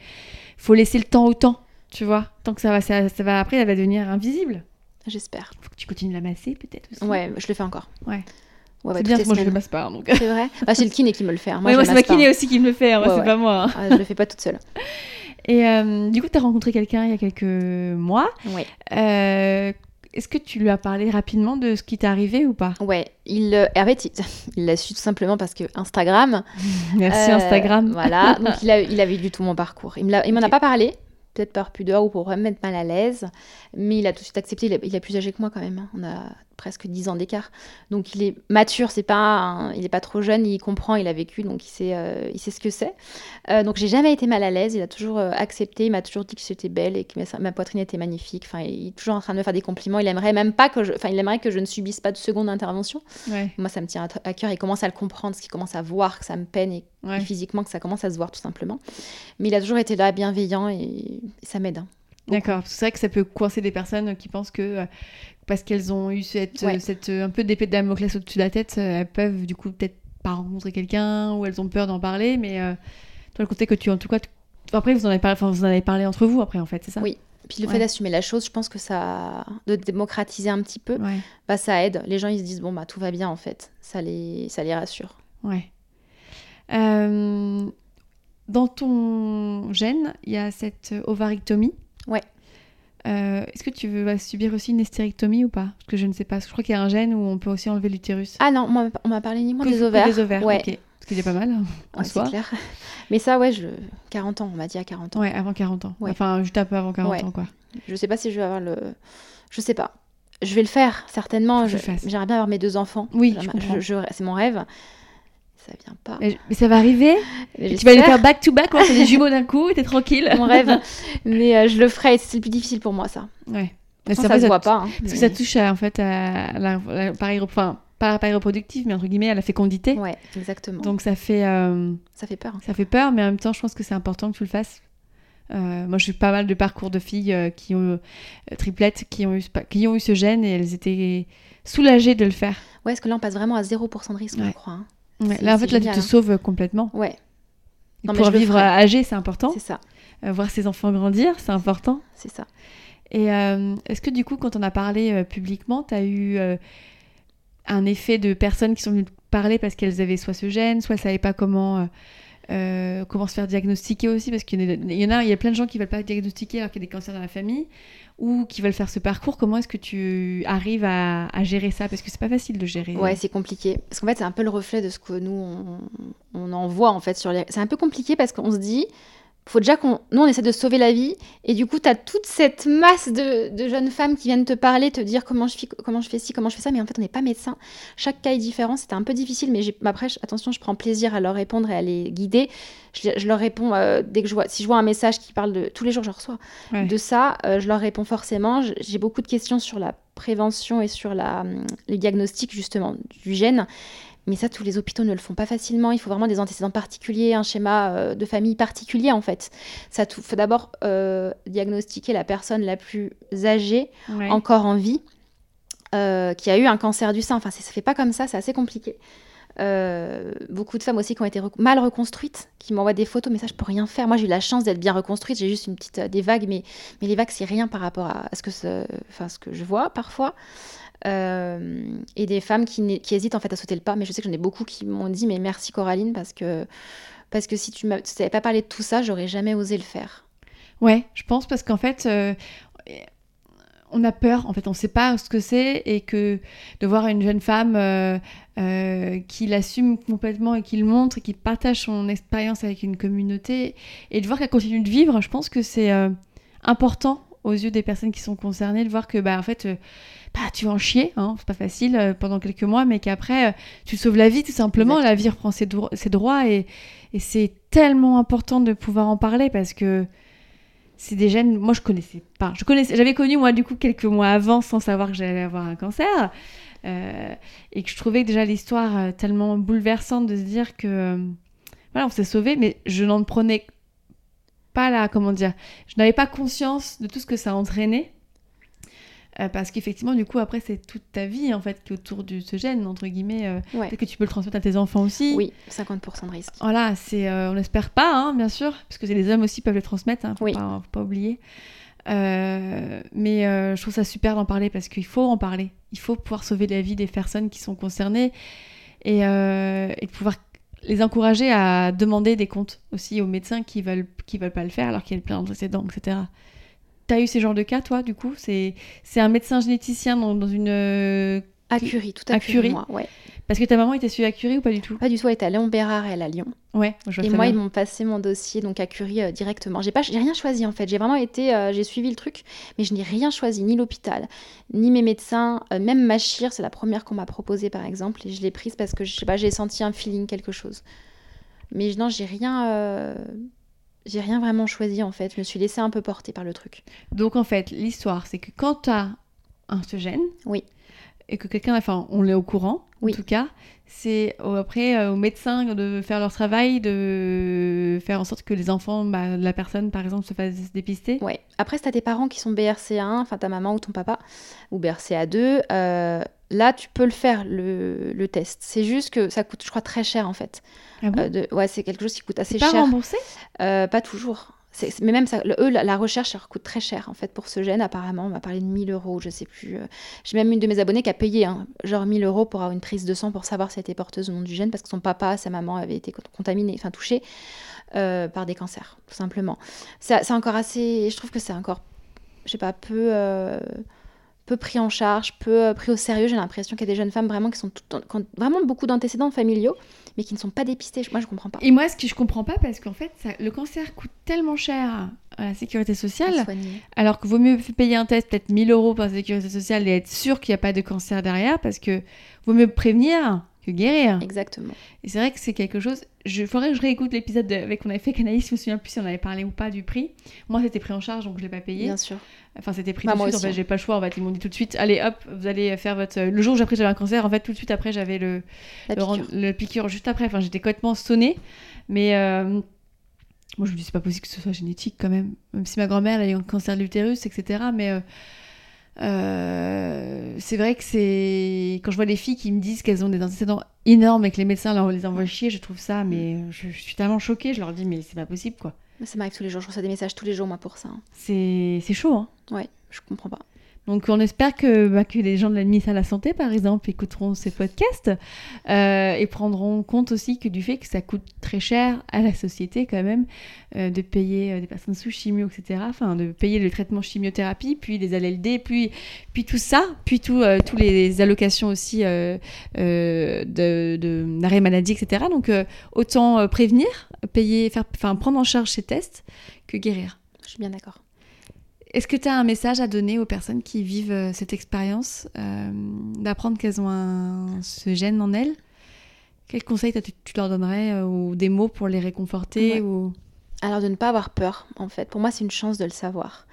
faut laisser le temps au temps, tu vois. Tant que ça va, ça, ça va après, elle va devenir invisible. J'espère. Faut que tu continues de la masser peut-être aussi. Ouais, je le fais encore. Ouais. Ouais, c'est toutes bien, moi je le masse pas, donc. C'est vrai? Bah, C'est le kiné qui me le fait. hein. Moi, Ouais, moi c'est ma kiné hein. aussi qui me le fait, hein, Ouais, c'est pas moi. hein. Ah, je le fais pas toute seule. *laughs* Et euh, du coup, t'as rencontré quelqu'un il y a quelques mois. Ouais. Euh, Est-ce que tu lui as parlé rapidement de ce qui t'est arrivé ou pas? Ouais, il, euh, en fait, *laughs* il l'a su tout simplement parce que Instagram. *laughs* Merci euh, Instagram. Voilà, donc il, a, il avait lu tout mon parcours. Il m'en a pas parlé, peut-être par pudeur ou pour me mettre mal à l'aise, mais il a tout de suite accepté. Il, est- il est plus âgé que moi quand même. hein. On a presque 10 ans d'écart. Donc il est mature, c'est pas un- il est pas trop jeune, il comprend, il a vécu, donc il sait, euh, il sait ce que c'est. Euh, donc j'ai jamais été mal à l'aise. Il a toujours euh, accepté. Il m'a toujours dit que j'étais belle et que ma, ma poitrine était magnifique. Enfin, il est toujours en train de me faire des compliments. Il aimerait même pas que je, enfin, il aimerait que je ne subisse pas de seconde intervention. Ouais, Moi, ça me tient à, à cœur. Il commence à le comprendre, ce qu'il commence à voir que ça me peine et, ouais. et physiquement que ça commence à se voir tout simplement. Mais il a toujours été là, bienveillant et, et ça m'aide. hein. D'accord, c'est vrai que ça peut coincer des personnes qui pensent que euh, parce qu'elles ont eu cette, Ouais. euh, cette euh, un peu d'épée de Damoclès au-dessus de la tête, elles peuvent du coup peut-être pas rencontrer quelqu'un ou elles ont peur d'en parler, mais euh, toi le côté que tu en tout cas après vous en avez parlé, enfin, vous en avez parlé entre vous après en fait, c'est ça? Oui. Puis le Ouais. fait d'assumer la chose, je pense que ça, de démocratiser un petit peu, Ouais, bah ça aide. Les gens ils se disent bon bah tout va bien en fait, ça les, ça les rassure. ouais. Euh, dans ton gène, il y a cette ovarictomie. Ouais. Euh, Est-ce que tu veux vas subir aussi une hystérectomie ou pas? Parce que je ne sais pas. Je crois qu'il y a un gène où on peut aussi enlever l'utérus. Ah non, moi on m'a parlé uniquement Que- des ovaires. Des ovaires, Ouais. ok. Parce qu'il y a pas mal hein, en Ouais, soi. clair. *laughs* Mais ça ouais, je 40 ans, on m'a dit à 40 ans. Ouais, avant 40 ans. Ouais. Enfin, juste un peu avant 40 Ouais. ans, quoi. Je sais pas si je vais avoir le, je sais pas. Je vais le faire certainement. Je-. J'aimerais bien avoir mes deux enfants. Oui, je je- c'est mon rêve. Ça vient pas. Mais, mais ça va arriver. *laughs* Et tu vas les faire back to back, fait des jumeaux d'un coup, et t'es tranquille. mon rêve. *laughs* Mais euh, je le ferai. C'est le plus difficile pour moi, ça. Ouais. Mais c'est ça vrai, se voit pas. hein, Parce que ça touche à, en fait à la- l'appareil, enfin, pas l'appareil reproductif, mais entre guillemets à la fécondité. Ouais, exactement. Donc ça fait, euh, ça fait peur. hein. ça fait peur, mais en même temps, je pense que c'est important que tu le fasses. Euh, moi, j'ai eu pas mal de parcours de filles euh, qui ont euh, triplettes, qui ont eu, ce pa- qui ont eu ce gène et elles étaient soulagées de le faire. Ouais, parce que là, on passe vraiment à 0% de risque, Ouais. je crois. hein. Ouais, là, en fait, là, tu te hein. sauves complètement. Ouais, Non, pour vivre âgé, c'est important. c'est ça. Euh, voir ses enfants grandir, c'est important. C'est ça. Et euh, est-ce que du coup, quand on a parlé euh, publiquement, tu as eu euh, un effet de personnes qui sont venues te parler parce qu'elles avaient soit ce gène, soit elles savaient pas comment, euh, euh, comment se faire diagnostiquer aussi Parce qu'il y en a, il y en a, il y a plein de gens qui veulent pas être diagnostiquer alors qu'il y a des cancers dans la famille ou qui veulent faire ce parcours. Comment est-ce que tu arrives à, à gérer ça? Parce que c'est pas facile de gérer. Ouais, c'est compliqué. Parce qu'en fait, c'est un peu le reflet de ce que nous, on, on en voit, en fait, sur les... C'est un peu compliqué parce qu'on se dit, faut déjà qu'on. Nous, on essaie de sauver la vie. Et du coup, tu as toute cette masse de, de, jeunes femmes qui viennent te parler, te dire comment je, fais, comment je fais ci, comment je fais ça. Mais en fait, on n'est pas médecin. Chaque cas est différent. C'était un peu difficile. Mais après, attention, je prends plaisir à leur répondre et à les guider. Je, leur réponds euh, dès que je vois. Si je vois un message qui parle de. Tous les jours, je reçois. De ça, euh, je leur réponds forcément. J'ai beaucoup de questions sur la prévention et sur la, hum, les diagnostics, justement, du gène. Mais ça, tous les hôpitaux ne le font pas facilement. Il faut vraiment des antécédents particuliers, un schéma euh, de famille particulier en fait. Ça faut d'abord euh, diagnostiquer la personne la plus âgée, encore en vie, euh, qui a eu un cancer du sein. Enfin, ça ne se fait pas comme ça, c'est assez compliqué. beaucoup de femmes aussi qui ont été mal reconstruites, qui m'envoient des photos, mais ça je peux rien faire. Moi j'ai eu la chance d'être bien reconstruite, j'ai juste une petite des vagues, mais, mais les vagues c'est rien par rapport à, ce que enfin, ce que je vois parfois. Euh, et des femmes qui, hésitent en fait à sauter le pas. Mais je sais que j'en ai beaucoup qui m'ont dit mais merci Coraline parce que parce que si tu n'avais pas parlé de tout ça, j'aurais jamais osé le faire. Ouais, je pense parce qu'en fait. Euh, on a peur, en fait, on ne sait pas ce que c'est, et que de voir une jeune femme euh, qui l'assume complètement et qui le montre, qui partage son expérience avec une communauté, et de voir qu'elle continue de vivre, je pense que c'est important aux yeux des personnes qui sont concernées de voir que, bah, en fait, bah, tu vas en chier, hein, c'est pas facile euh, pendant quelques mois, mais qu'après, euh, tu sauves la vie tout simplement, la vie reprend ses, droits et, c'est tellement important de pouvoir en parler parce que c'est des gènes, moi je connaissais pas, je connaissais, j'avais connu moi du coup quelques mois avant sans savoir que j'allais avoir un cancer euh, et que je trouvais déjà l'histoire tellement bouleversante de se dire que voilà, on s'est sauvé, mais je n'en prenais pas la, comment dire, je n'avais pas conscience de tout ce que ça entraînait euh, parce qu'effectivement, du coup, après, c'est toute ta vie, en fait, qui est autour de ce gène, entre guillemets. Euh, peut-être que tu peux le transmettre à tes enfants aussi. Oui, 50% de risque. Voilà, c'est, euh, on n'espère pas, hein, bien sûr, parce que les hommes aussi peuvent le transmettre, hein, faut, pas, faut pas oublier. mais je trouve ça super d'en parler, parce qu'il faut en parler. Il faut pouvoir sauver la vie des personnes qui sont concernées et, et pouvoir les encourager à demander des comptes aussi aux médecins qui veulent qui veulent pas le faire alors qu'il y a plein d'antécédents, etc. T'as eu ces genres de cas, toi, du coup? C'est un médecin généticien dans, dans une. Euh, à Curie, tout à fait. Moi, ouais. Parce que ta maman était suivie à Curie ou pas du tout? Pas du tout, elle était à Léon Bérard et elle à Lyon. Ouais, je Et moi, ils m'ont passé mon dossier donc à Curie euh, directement. J'ai pas, j'ai rien choisi en fait. J'ai vraiment été, euh, j'ai suivi le truc, mais je n'ai rien choisi, ni l'hôpital, ni mes médecins, même ma chire, c'est la première qu'on m'a proposée par exemple, et je l'ai prise parce que je sais pas, j'ai senti un feeling, quelque chose. Mais non, j'ai rien j'ai rien vraiment choisi en fait. Je me suis laissée un peu porter par le truc. Donc en fait, l'histoire, c'est que quand tu as un ce gène, oui. Et que quelqu'un, enfin, on l'est au courant, en tout cas, c'est après euh, aux médecins de faire leur travail, de faire en sorte que les enfants, bah, la personne par exemple, se fassent dépister. Oui. Après, si tu as des parents qui sont BRCA1, enfin ta maman ou ton papa, ou BRCA2, euh, là tu peux le faire, le, le test. C'est juste que ça coûte, je crois, très cher en fait. Ah bon? Euh, ouais, c'est quelque chose qui coûte assez cher. Pas remboursé Pas toujours mais même ça, eux, la, recherche, ça coûte très cher en fait pour ce gène. Apparemment, on m'a parlé de 1000 euros, je sais plus. Euh. J'ai même une de mes abonnées qui a payé hein, genre 1000 euros pour avoir une prise de sang pour savoir si elle était porteuse ou non du gène parce que son papa, sa maman avaient été contaminés, enfin touchés euh, par des cancers, tout simplement. C'est encore assez. Je trouve que c'est encore, je sais pas, peu. Euh, peu pris en charge, peu pris au sérieux. J'ai l'impression qu'il y a des jeunes femmes vraiment qui sont tout, qui ont vraiment beaucoup d'antécédents familiaux mais qui ne sont pas dépistés. Moi, je comprends pas. Et moi, ce que je comprends pas, parce qu'en fait, le cancer coûte tellement cher à la sécurité sociale, alors que vaut mieux fayer un test, peut-être 1000 euros par la sécurité sociale, et être sûr qu'il n'y a pas de cancer derrière, parce que vaut mieux prévenir que guérir. Exactement. Et c'est vrai que c'est quelque chose. Je faudrait que je réécoute l'épisode avec qu'on avait fait Canaïs, je me souviens plus si on avait parlé ou pas du prix. Moi, c'était pris en charge, donc je l'ai pas payé. Bien sûr. Enfin, c'était pris bah, tout de suite. En fait, j'ai pas le choix. En fait, ils m'ont dit tout de suite, allez, hop, vous allez faire votre. Le jour où j'ai appris que j'avais un cancer, en fait, tout de suite après, j'avais le... le, piqûre. juste après. Enfin, j'étais complètement sonnée, mais. Euh, moi, je me dis, c'est pas possible que ce soit génétique quand même. Même si ma grand-mère a eu un cancer de l'utérus, etc. Mais euh, euh, c'est vrai que c'est quand je vois les filles qui me disent qu'elles ont des antécédents énormes et que les médecins leur les envoient chier, je trouve ça, mais je, suis tellement choquée. Je leur dis, mais c'est pas possible, quoi. Ça m'arrive tous les jours. Je reçois des messages tous les jours, moi, pour ça. C'est chaud, hein. Ouais, je comprends pas. Donc on espère que, bah, les gens de la ministère de la Santé, par exemple, écouteront ces podcasts euh, et prendront compte aussi que du fait que ça coûte très cher à la société quand même euh, de payer euh, des personnes sous chimio, etc. Enfin, de payer le traitement chimiothérapie, puis les ALLD, puis, puis tout ça, puis tout, tous les allocations aussi de, de maladie, etc. Donc autant prévenir, payer, faire, prendre en charge ces tests que guérir. Je suis bien d'accord. Est-ce que tu as un message à donner aux personnes qui vivent euh, cette expérience, euh, d'apprendre qu'elles ont un, ce gène en elles? Quels conseils tu leur donnerais euh, ou des mots pour les réconforter ou... Alors de ne pas avoir peur, en fait. Pour moi, c'est une chance de le savoir.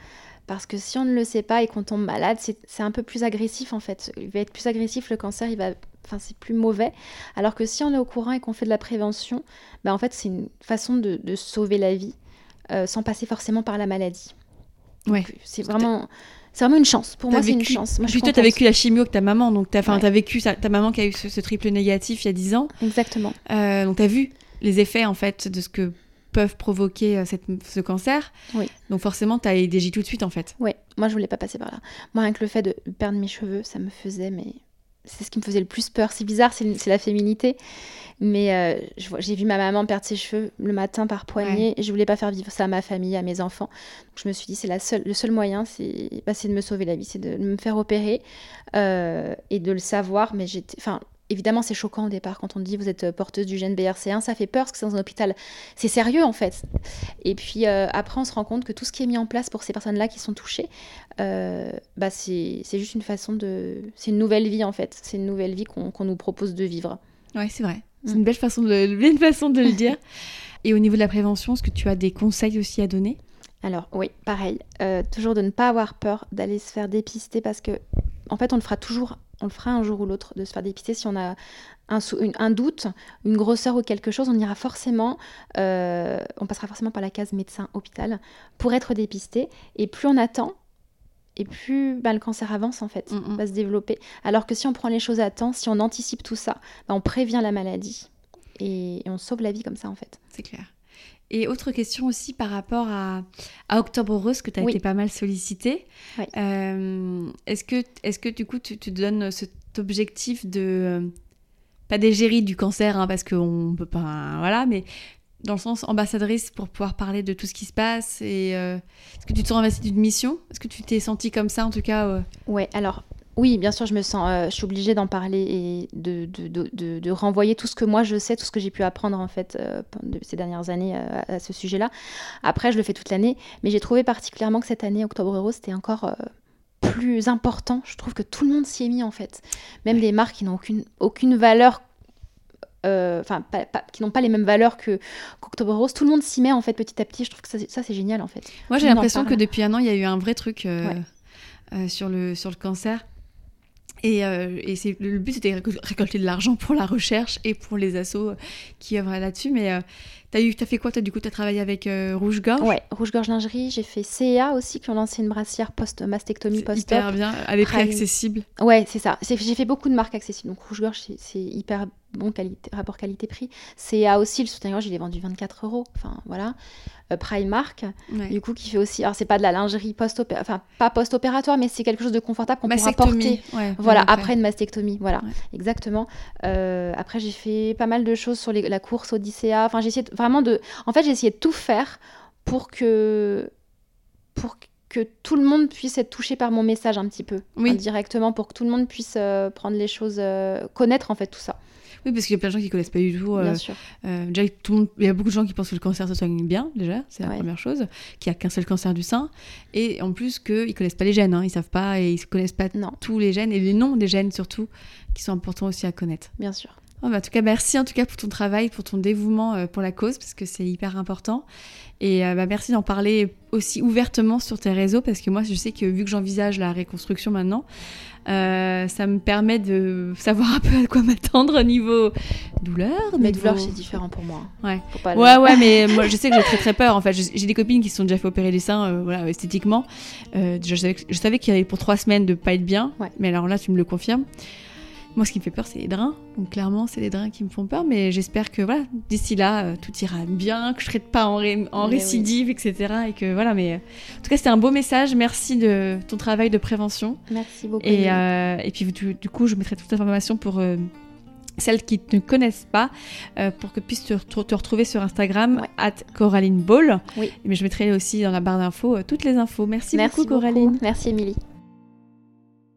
Parce que si on ne le sait pas et qu'on tombe malade, c'est un peu plus agressif en fait. Il va être plus agressif, le cancer, il va enfin c'est plus mauvais. Alors que si on est au courant et qu'on fait de la prévention, ben en fait c'est une façon de, sauver la vie sans passer forcément par la maladie. Ouais. C'est vraiment. C'est vraiment une chance. Pour moi, c'est une chance. Moi, Puis toi, tu as vécu la chimio avec ta maman. Donc, tu as, as, vécu ta maman qui a eu ce, triple négatif il y a 10 ans. Exactement. Euh, donc, tu as vu les effets, en fait, de ce que peuvent provoquer euh, cette, ce cancer. Oui. Donc, forcément, tu as des tout de suite, en fait. Oui. Moi, je voulais pas passer par là. Moi, rien que le fait de perdre mes cheveux, ça me faisait, mais c'est ce qui me faisait le plus peur. C'est bizarre, c'est la féminité. Mais euh, j'ai vu ma maman perdre ses cheveux le matin par poignée et je voulais pas faire vivre ça à ma famille, à mes enfants. Donc je me suis dit, c'est le seul moyen, bah, c'est de me sauver la vie, c'est de me faire opérer euh, et de le savoir. Mais j'étais. Enfin, évidemment, c'est choquant au départ quand on dit vous êtes porteuse du gène BRC1, ça fait peur parce que c'est dans un hôpital. C'est sérieux en fait. Et puis euh, après, on se rend compte que tout ce qui est mis en place pour ces personnes-là qui sont touchées, bah, c'est juste une façon de. C'est une nouvelle vie en fait. C'est une nouvelle vie qu'on nous propose de vivre. Oui, c'est vrai. C'est une belle façon de, façon de le dire. *laughs* Et au niveau de la prévention, est-ce que tu as des conseils aussi à donner? Alors oui, pareil. Euh, toujours de ne pas avoir peur d'aller se faire dépister parce que, en fait, on le fera toujours, on le fera un jour ou l'autre de se faire dépister. Si on a un, un, doute, une grosseur ou quelque chose, on ira forcément, euh, on passera forcément par la case médecin-hôpital pour être dépisté. Et plus on attend, et plus bah, le cancer avance en fait, mm, mm. va se développer. Alors que si on prend les choses à temps, si on anticipe tout ça, bah, on prévient la maladie et, on sauve la vie comme ça en fait. C'est clair. Et autre question aussi par rapport à, Octobre Rose, que tu as été pas mal sollicité. Euh, est-ce que, est que du coup tu, te donnes cet objectif de... Euh, pas d'égérie du cancer, hein, parce qu'on peut pas... Voilà, mais dans le sens ambassadrice pour pouvoir parler de tout ce qui se passe et euh, est-ce que tu te sens investie d'une mission? Est-ce que tu t'es sentie comme ça en tout cas euh? Ouais, alors oui, bien sûr, je me sens, euh, je suis obligée d'en parler et de, de, de, de, renvoyer tout ce que moi je sais, tout ce que j'ai pu apprendre en fait ces dernières années à, ce sujet-là. Après, je le fais toute l'année, mais j'ai trouvé particulièrement que cette année, Octobre Rose, c'était encore plus important. Je trouve que tout le monde s'y est mis en fait, même des marques qui n'ont aucune, aucune valeur euh, enfin, qui n'ont pas les mêmes valeurs que qu'October Rose. Tout le monde s'y met en fait petit à petit. Je trouve que ça, c'est génial en fait. Moi, j'ai l'impression que depuis un an, il y a eu un vrai truc euh, euh, sur le sur le cancer. Et, et c'est le but c'était de récolter de l'argent pour la recherche et pour les assos qui œuvrent là-dessus. Mais T'as eu, as fait quoi as, Du coup, tu as travaillé avec euh, Rouge Gorge? Ouais, Rouge Gorge Lingerie. J'ai fait CEA aussi, qui ont lancé une brassière post-mastectomie post Hyper bien, à des prix accessibles. Ouais, c'est ça. J'ai fait beaucoup de marques accessibles. Donc Rouge Gorge, c'est hyper bon qualité, rapport qualité-prix. CEA aussi, le soutien-gorge, il est vendu 24 euros. Enfin, voilà. Euh, Primark, du coup, qui fait aussi. Alors, c'est pas de la lingerie post-opératoire, enfin, pas post-opératoire, mais c'est quelque chose de confortable qu'on pourra porter. voilà, après une mastectomie. Voilà, exactement. Euh, après, j'ai fait pas mal de choses sur la course Odyssea. Enfin, j'ai essayé vraiment de. En fait, j'ai essayé de tout faire pour que. Pour que tout le monde puisse être touché par mon message un petit peu, oui. directement, pour que tout le monde puisse euh, prendre les choses, connaître en fait tout ça. Oui, parce qu'il y a plein de gens qui connaissent pas du tout. Bien euh, sûr. Euh, déjà, tout le monde, il y a beaucoup de gens qui pensent que le cancer se soigne bien, déjà, c'est la première chose, qu'il n'y a qu'un seul cancer du sein. Et en plus, qu'ils ne connaissent pas les gènes, hein, ils savent pas et ils ne connaissent pas tous les gènes et les noms des gènes surtout, qui sont importants aussi à connaître. Bien sûr. Oh, bah, en tout cas, merci en tout cas pour ton travail, pour ton dévouement euh, pour la cause, parce que c'est hyper important. Et bah, merci d'en parler aussi ouvertement sur tes réseaux, parce que moi, je sais que vu que j'envisage la reconstruction maintenant, euh, ça me permet de savoir un peu à quoi m'attendre au niveau douleur. Mais douleur, c'est différent pour moi. Ouais. ouais, ouais, mais *laughs* moi, je sais que j'ai très très peur. En fait, j'ai des copines qui se sont déjà fait opérer les seins, euh, voilà, esthétiquement. Euh, je savais, savais qu'il y avait pour trois semaines de pas être bien. Mais alors là, tu me le confirmes. Moi, ce qui me fait peur, c'est les drains. Donc, clairement, c'est les drains qui me font peur. Mais j'espère que voilà, d'ici là, euh, tout ira bien, que je ne serai pas en, en récidive, etc. Et que voilà, mais euh, en tout cas, c'était un beau message. Merci de ton travail de prévention. Merci beaucoup. Et, euh, et puis, du, du, coup, je mettrai toute l'information pour celles qui ne connaissent pas, euh, pour que puissent te, te, retrouver sur Instagram, at Coraline Ball. Oui. Mais je mettrai aussi dans la barre d'infos euh, toutes les infos. Merci, Merci beaucoup, Coraline. Merci, Émilie.